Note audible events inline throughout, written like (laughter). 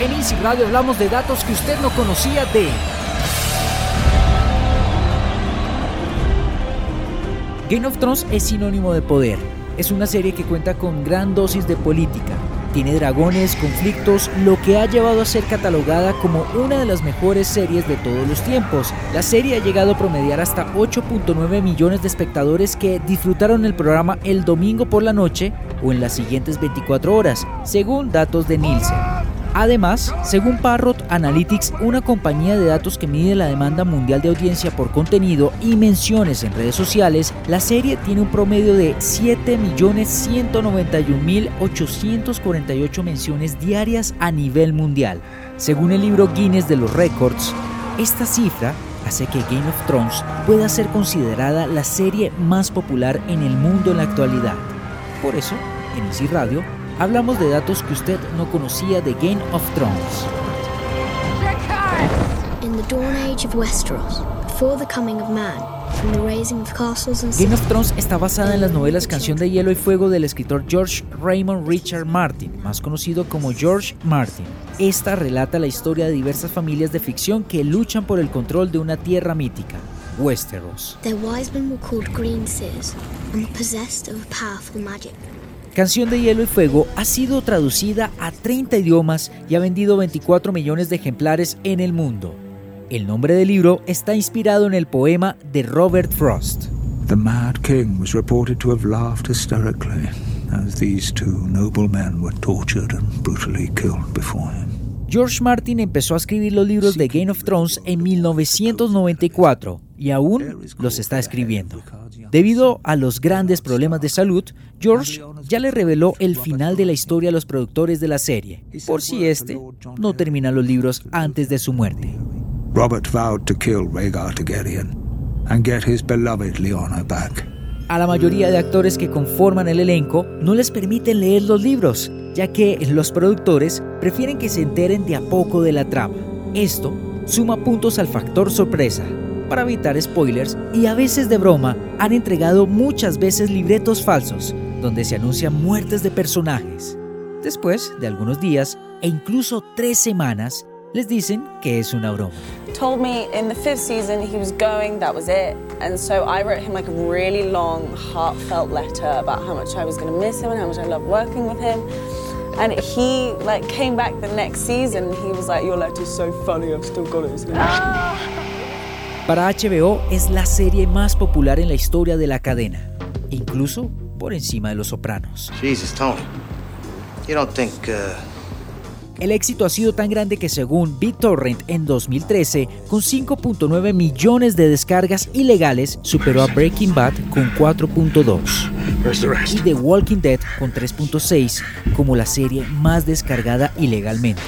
En Easy Radio hablamos de datos que usted no conocía de... Game of Thrones es sinónimo de poder. Es una serie que cuenta con gran dosis de política. Tiene dragones, conflictos, lo que ha llevado a ser catalogada como una de las mejores series de todos los tiempos. La serie ha llegado a promediar hasta 8.9 millones de espectadores que disfrutaron el programa el domingo por la noche o en las siguientes 24 horas, según datos de Nielsen. Además, según Parrot Analytics, una compañía de datos que mide la demanda mundial de audiencia por contenido y menciones en redes sociales, la serie tiene un promedio de 7.191.848 menciones diarias a nivel mundial. Según el libro Guinness de los Records, esta cifra hace que Game of Thrones pueda ser considerada la serie más popular en el mundo en la actualidad. Por eso, en Easy Radio, hablamos de datos que usted no conocía de Game of Thrones. Game of Thrones está basada en las novelas Canción de Hielo y Fuego del escritor George Raymond Richard Martin, más conocido como George Martin. Esta relata la historia de diversas familias de ficción que luchan por el control de una tierra mítica, Westeros. Canción de Hielo y Fuego ha sido traducida a 30 idiomas y ha vendido 24 millones de ejemplares en el mundo. El nombre del libro está inspirado en el poema de Robert Frost. The Mad King was reported to have laughed hysterically as these two noble men were tortured and brutally killed before him. George Martin empezó a escribir los libros de Game of Thrones en 1994 y aún los está escribiendo. Debido a los grandes problemas de salud, George ya le reveló el final de la historia a los productores de la serie, por si este no termina los libros antes de su muerte. Robert vowed to kill Rhaegar Targaryen and get his beloved Lyanna back. A la mayoría de actores que conforman el elenco no les permiten leer los libros, ya que los productores prefieren que se enteren de a poco de la trama. Esto suma puntos al factor sorpresa, para evitar spoilers y a veces de broma han entregado muchas veces libretos falsos donde se anuncian muertes de personajes. Después de algunos días e incluso tres semanas, les dicen que es una broma. Told me in the fifth season he was going, that was it. And so I wrote him like a really long, heartfelt letter about how much I was going to miss him and how much I loved working with him. And he like came back the next season. He was like, "Your letter's so funny. I've still got it." Para HBO es la serie más popular en la historia de la cadena, incluso por encima de Los Sopranos. Jesus, Tony. You don't think uh, El éxito ha sido tan grande que según BitTorrent en 2013, con 5.9 millones de descargas ilegales, superó a Breaking Bad con 4.2 y The Walking Dead con 3.6 como la serie más descargada ilegalmente.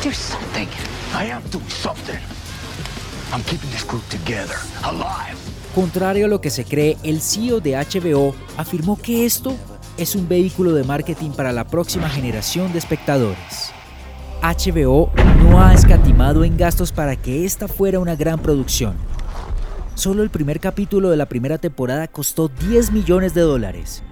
Contrario a lo que se cree, el CEO de HBO afirmó que esto es un vehículo de marketing para la próxima generación de espectadores. HBO no ha escatimado en gastos para que esta fuera una gran producción. Solo el primer capítulo de la primera temporada costó 10 millones de dólares.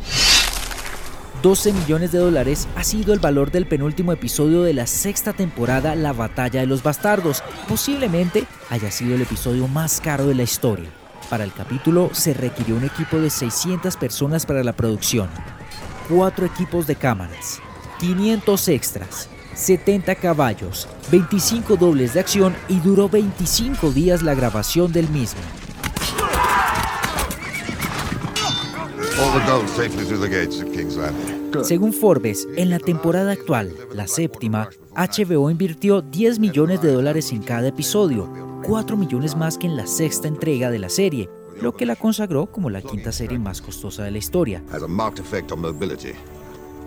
12 millones de dólares ha sido el valor del penúltimo episodio de la sexta temporada La Batalla de los Bastardos. Posiblemente haya sido el episodio más caro de la historia. Para el capítulo se requirió un equipo de 600 personas para la producción, 4 equipos de cámaras, 500 extras, 70 caballos, 25 dobles de acción y duró 25 días la grabación del mismo. Según Forbes, en la temporada actual, la séptima, HBO invirtió 10 millones de dólares en cada episodio, 4 millones más que en la sexta entrega de la serie, lo que la consagró como la quinta serie más costosa de la historia.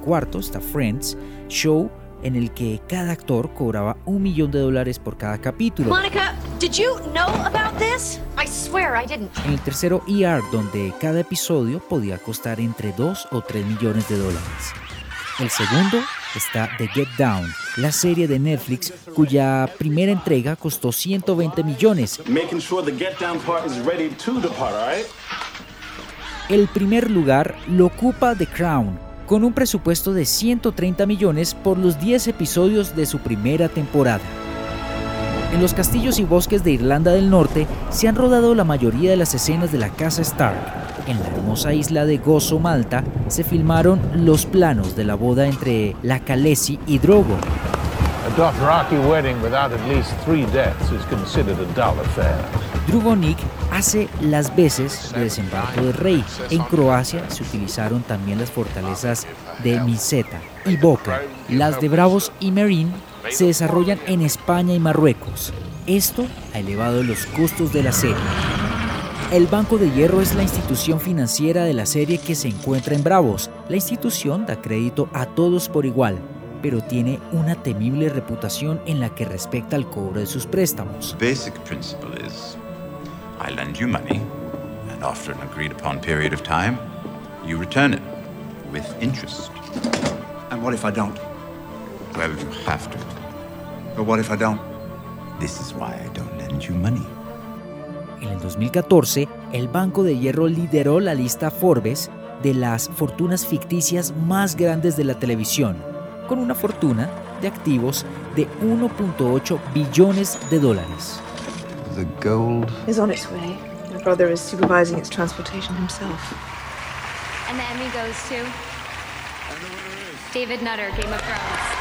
Cuarto está Friends, show en el que cada actor cobraba un millón de dólares por cada capítulo. Monica, did you know about this? I swear I didn't. En el tercero ER, donde cada episodio podía costar entre 2 o 3 millones de dólares. El segundo está The Get Down, la serie de Netflix cuya primera entrega costó 120 millones. Making sure the get down part is ready to depart, all right? El primer lugar lo ocupa The Crown, con un presupuesto de 130 millones por los 10 episodios de su primera temporada. En los castillos y bosques de Irlanda del Norte se han rodado la mayoría de las escenas de la casa Stark. En la hermosa isla de Gozo, Malta, se filmaron los planos de la boda entre la Khaleesi y Drogo. A Dothraki wedding without at least three deaths is considered a dull affair. Drogo Nick hace las veces de desembarco de rey. En Croacia se utilizaron también las fortalezas de Miseta y Boca. Las de Bravos y Merín se desarrollan en España y Marruecos. Esto ha elevado los costos de la serie. El Banco de Hierro es la institución financiera de la serie que se encuentra en Bravos. La institución da crédito a todos por igual, pero tiene una temible reputación en la que respecta al cobro de sus préstamos. basic principle is I lend you money, and after an agreed upon period of time, you return it with interest. And what if I don't? Well, you have to. But what if I don't? This is why I don't lend you money. En el 2014, el Banco de Hierro lideró la lista Forbes de las fortunas ficticias más grandes de la televisión, con una fortuna de activos de 1.8 billones de dólares. The gold. is on its way. My brother is supervising its transportation himself. And the Emmy goes to David Nutter, Game of Thrones.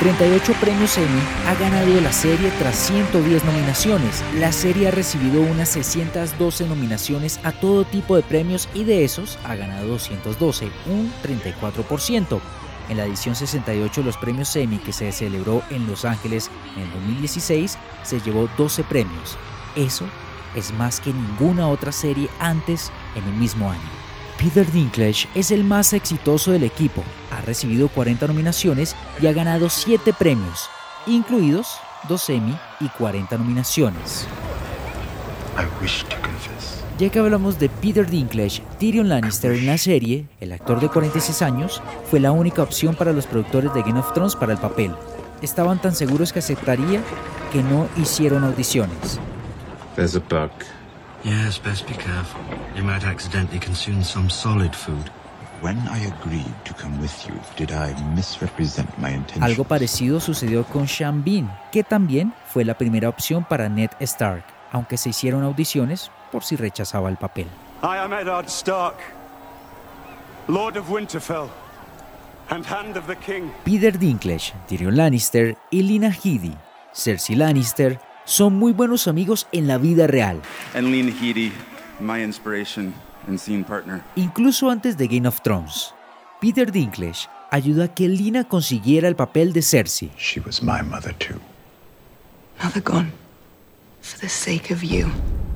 38 premios Emmy ha ganado la serie tras 110 nominaciones. La serie ha recibido unas 612 nominaciones a todo tipo de premios y de esos ha ganado 212, un 34%. En la edición 68 de los premios Emmy que se celebró en Los Ángeles en el 2016 se llevó 12 premios. Eso es más que ninguna otra serie antes en el mismo año. Peter Dinklage es el más exitoso del equipo. Ha recibido 40 nominaciones y ha ganado 7 premios, incluidos 2 Emmy y 40 nominaciones. Ya que hablamos de Peter Dinklage, Tyrion Lannister en la serie, el actor de 46 años, fue la única opción para los productores de Game of Thrones para el papel. Estaban tan seguros que aceptaría que no hicieron audiciones. There's a bug. Yes, best be careful. You might accidentally consume some solid food. When I agreed to come with you, did I misrepresent my intention? Algo parecido sucedió con Sean Bean, que también fue la primera opción para Ned Stark, aunque se hicieron audiciones por si rechazaba el papel. I am Eddard Stark, Lord of Winterfell, and Hand of the King. Peter Dinklage, Tyrion Lannister y Lina Headey, Cersei Lannister, son muy buenos amigos en la vida real. And Lena Headey, my inspiration and scene partner. Incluso antes de Game of Thrones, Peter Dinklage ayudó a que Lina consiguiera el papel de Cersei. She was my mother too. Mother gone. For the sake of you.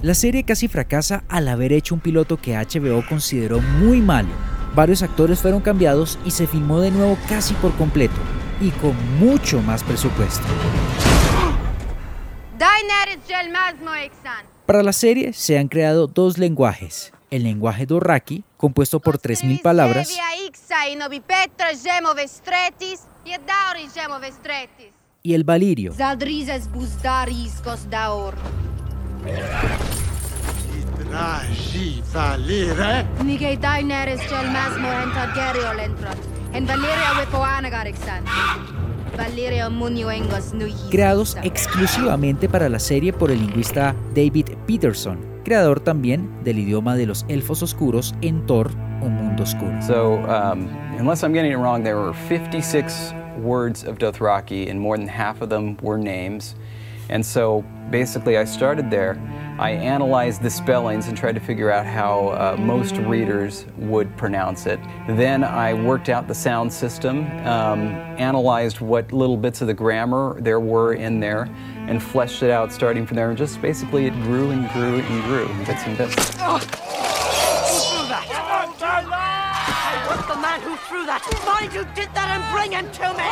La serie casi fracasa al haber hecho un piloto que HBO consideró muy malo. Varios actores fueron cambiados y se filmó de nuevo casi por completo y con mucho más presupuesto. Para la serie se han creado dos lenguajes. El lenguaje Dorraki, compuesto por 3.000 palabras, y el Valirio, Nigei Daenerys Jel Masmo enta Geriol entrat. En Valeria Nuhi. creados exclusivamente para la serie por el lingüista David Peterson, creador también del idioma de los elfos oscuros en Thor, Un Mundo Oscuro. So, um, unless I'm getting it wrong, there were 56 words of Dothraki, and more than half of them were names. And so, basically, I started there. I analyzed the spellings and tried to figure out how uh, most readers would pronounce it. Then I worked out the sound system, um, analyzed what little bits of the grammar there were in there, and fleshed it out starting from there. And just basically, it grew and grew and grew, bits and bits. Find who did that and bring him to me.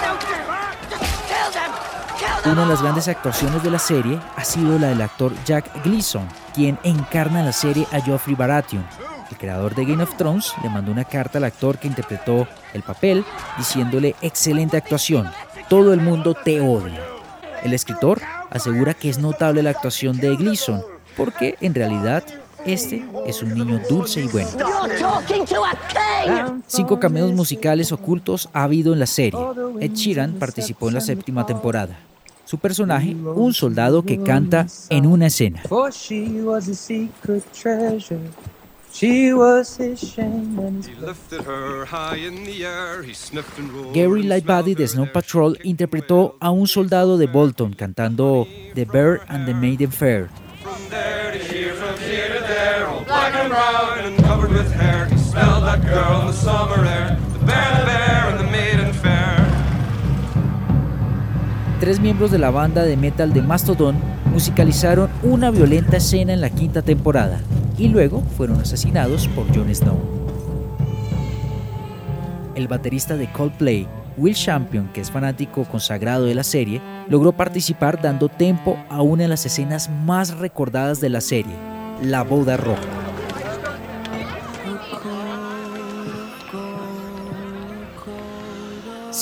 Do Just kill them. Una de las grandes actuaciones de la serie ha sido la del actor Jack Gleason, quien encarna en la serie a Joffrey Baratheon. El creador de Game of Thrones le mandó una carta al actor que interpretó el papel diciéndole excelente actuación, todo el mundo te odia. El escritor asegura que es notable la actuación de Gleason, porque en realidad este es un niño dulce y bueno. Cinco cameos musicales ocultos ha habido en la serie. Ed Sheeran participó en la séptima temporada. Su personaje, un soldado que canta en una escena. For she was a secret treasure. She was his shame and his Lifted her high in the air, he sniffed and rolled. Gary Lightbody de Snow Patrol interpretó a un soldado de Bolton cantando The Bear and the Maiden Fair. Tres miembros de la banda de metal de Mastodon musicalizaron una violenta escena en la quinta temporada y luego fueron asesinados por Jon Snow. El baterista de Coldplay, Will Champion, que es fanático consagrado de la serie, logró participar dando tempo a una de las escenas más recordadas de la serie, la boda roja.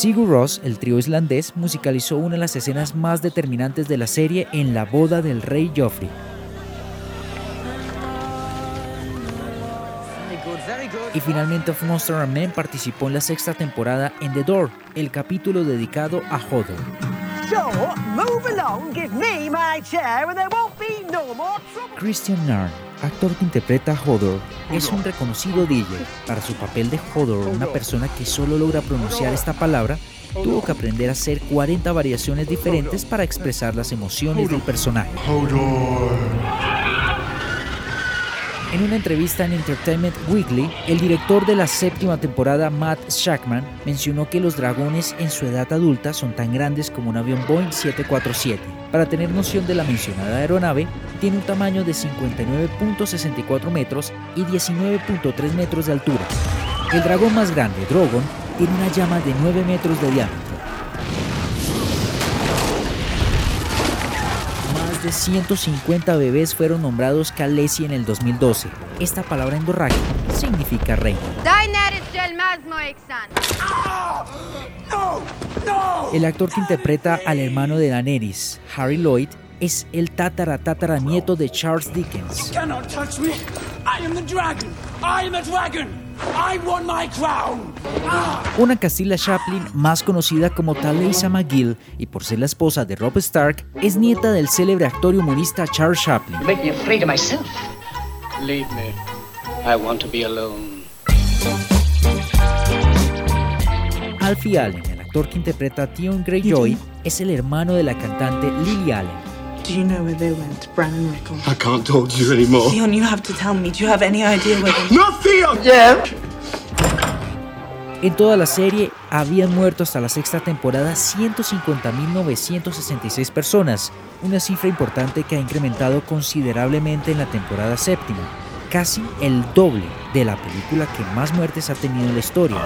Sigur Rós, el trío islandés, musicalizó una de las escenas más determinantes de la serie en la boda del rey Joffrey. Y finalmente Of Monster and Men participó en la sexta temporada en The Door, el capítulo dedicado a Hodor. So. Christian Narn, actor que interpreta a Hodor, es un reconocido DJ. Para su papel de Hodor, una persona que solo logra pronunciar esta palabra, tuvo que aprender a hacer 40 variaciones diferentes para expresar las emociones del personaje. En una entrevista en Entertainment Weekly, el director de la séptima temporada, Matt Shackman, mencionó que los dragones en su edad adulta son tan grandes como un avión Boeing 747. Para tener noción de la mencionada aeronave, tiene un tamaño de 59.64 metros y 19.3 metros de altura. El dragón más grande, Drogon, tiene una llama de 9 metros de diámetro. Más de 150 bebés fueron nombrados Khaleesi en el 2012. Esta palabra en Dothraki significa Exan. El actor que interpreta al hermano de Daenerys, Harry Lloyd, es el tatara tatara nieto de Charles Dickens. Ah! Una Castilla Chaplin más conocida como Talisa McGill y por ser la esposa de Rob Stark, es nieta del célebre actor y humorista Charles Chaplin. make me afraid of myself. Leave me. I want to be alone. Alfie Allen, el actor que interpreta a Theon Greyjoy, es el hermano de la cantante Lily Allen. Do you know where they went, Bran and Rickle? I can't talk to you anymore. Theon, you have to tell me. Do you have any idea where they No, Theon! Yeah. En toda la serie habían muerto hasta la sexta temporada 150.966 personas, una cifra importante que ha incrementado considerablemente en la temporada séptima, casi el doble de la película que más muertes ha tenido en la historia.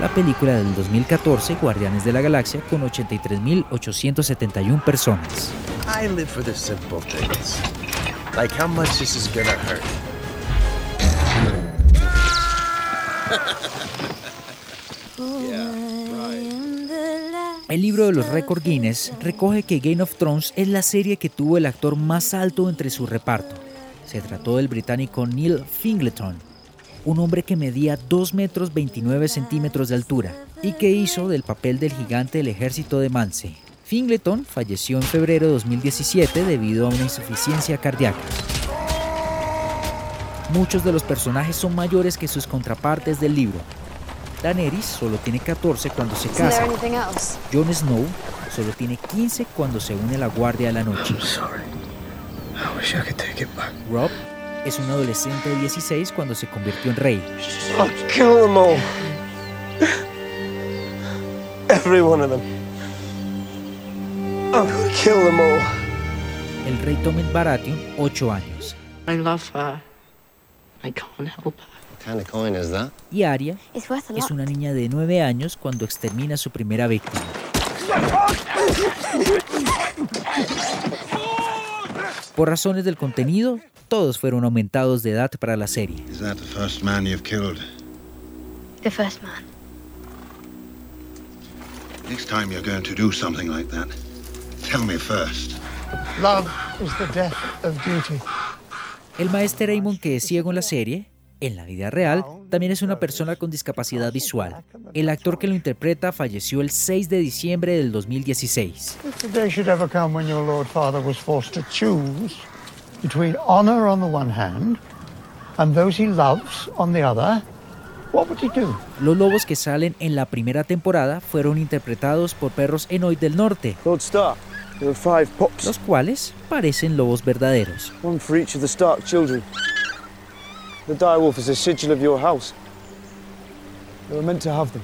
La película del 2014, Guardianes de la Galaxia, con 83.871 personas. I live for the simple things. Like how much this is gonna hurt. El libro de los récords Guinness recoge que Game of Thrones es la serie que tuvo el actor más alto entre su reparto. Se trató del británico Neil Fingleton, un hombre que medía 2 metros 29 centímetros de altura y que hizo del papel del gigante del ejército de Mance. Fingleton falleció en febrero de 2017 debido a una insuficiencia cardíaca. Muchos de los personajes son mayores que sus contrapartes del libro. Daenerys solo tiene 14 cuando se casa. Jon Snow solo tiene 15 cuando se une a la Guardia de la Noche. I wish I could take it back. Rob es un adolescente de 16 cuando se convirtió en rey. I'll kill them all. Every one of them. I'm gonna kill them all. El rey Tommen Baratheon, 8 años. I love her. I can't help her. kind of coin is that? Y Aria It's worth a es una niña de 9 años cuando extermina a su primera víctima. (laughs) Por razones del contenido, todos fueron aumentados de edad para la serie. Is that the first man you've killed? The first man. Next time you're going to do something like that, tell me first. Love is the death of duty. El maestro Raymond, que es ciego en la serie, en la vida real, también es una persona con discapacidad visual. El actor que lo interpreta falleció el 6 de diciembre del 2016. If the day should ever come when your Lord Father was forced to choose between honor on the one hand and those he loves on the other, what would he do? Los lobos que salen en la primera temporada fueron interpretados por perros Enoid del Norte, Lord Stark, there were five pups, los cuales parecen lobos verdaderos. one for each of the Stark children. The direwolf is a sigil of your house. They were meant to have them.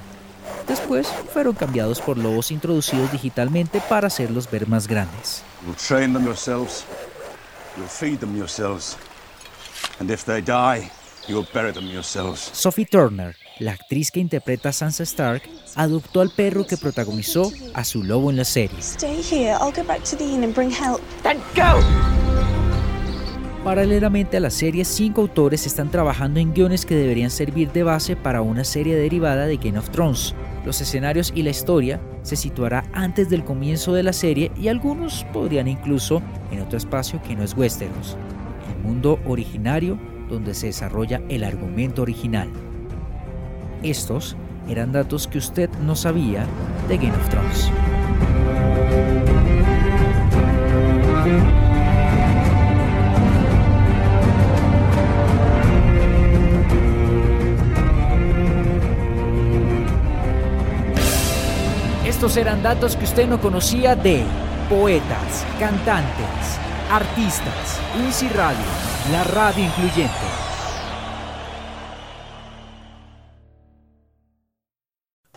Después fueron cambiados por lobos introducidos digitalmente para hacerlos ver más grandes. You'll train them yourselves. You'll feed them yourselves. And if they die, you'll bury them yourselves. Sophie Turner, la actriz que interpreta a Sansa Stark, adoptó al perro que protagonizó a su lobo en la serie. Stay here. I'll go back to the inn and bring help. Then go! Paralelamente a la serie, cinco autores están trabajando en guiones que deberían servir de base para una serie derivada de Game of Thrones. Los escenarios y la historia se situará antes del comienzo de la serie y algunos podrían incluso en otro espacio que no es Westeros, el mundo originario donde se desarrolla el argumento original. Estos eran datos que usted no sabía de Game of Thrones. Estos eran datos que usted no conocía de poetas, cantantes, artistas, Insi Radio, la radio incluyente.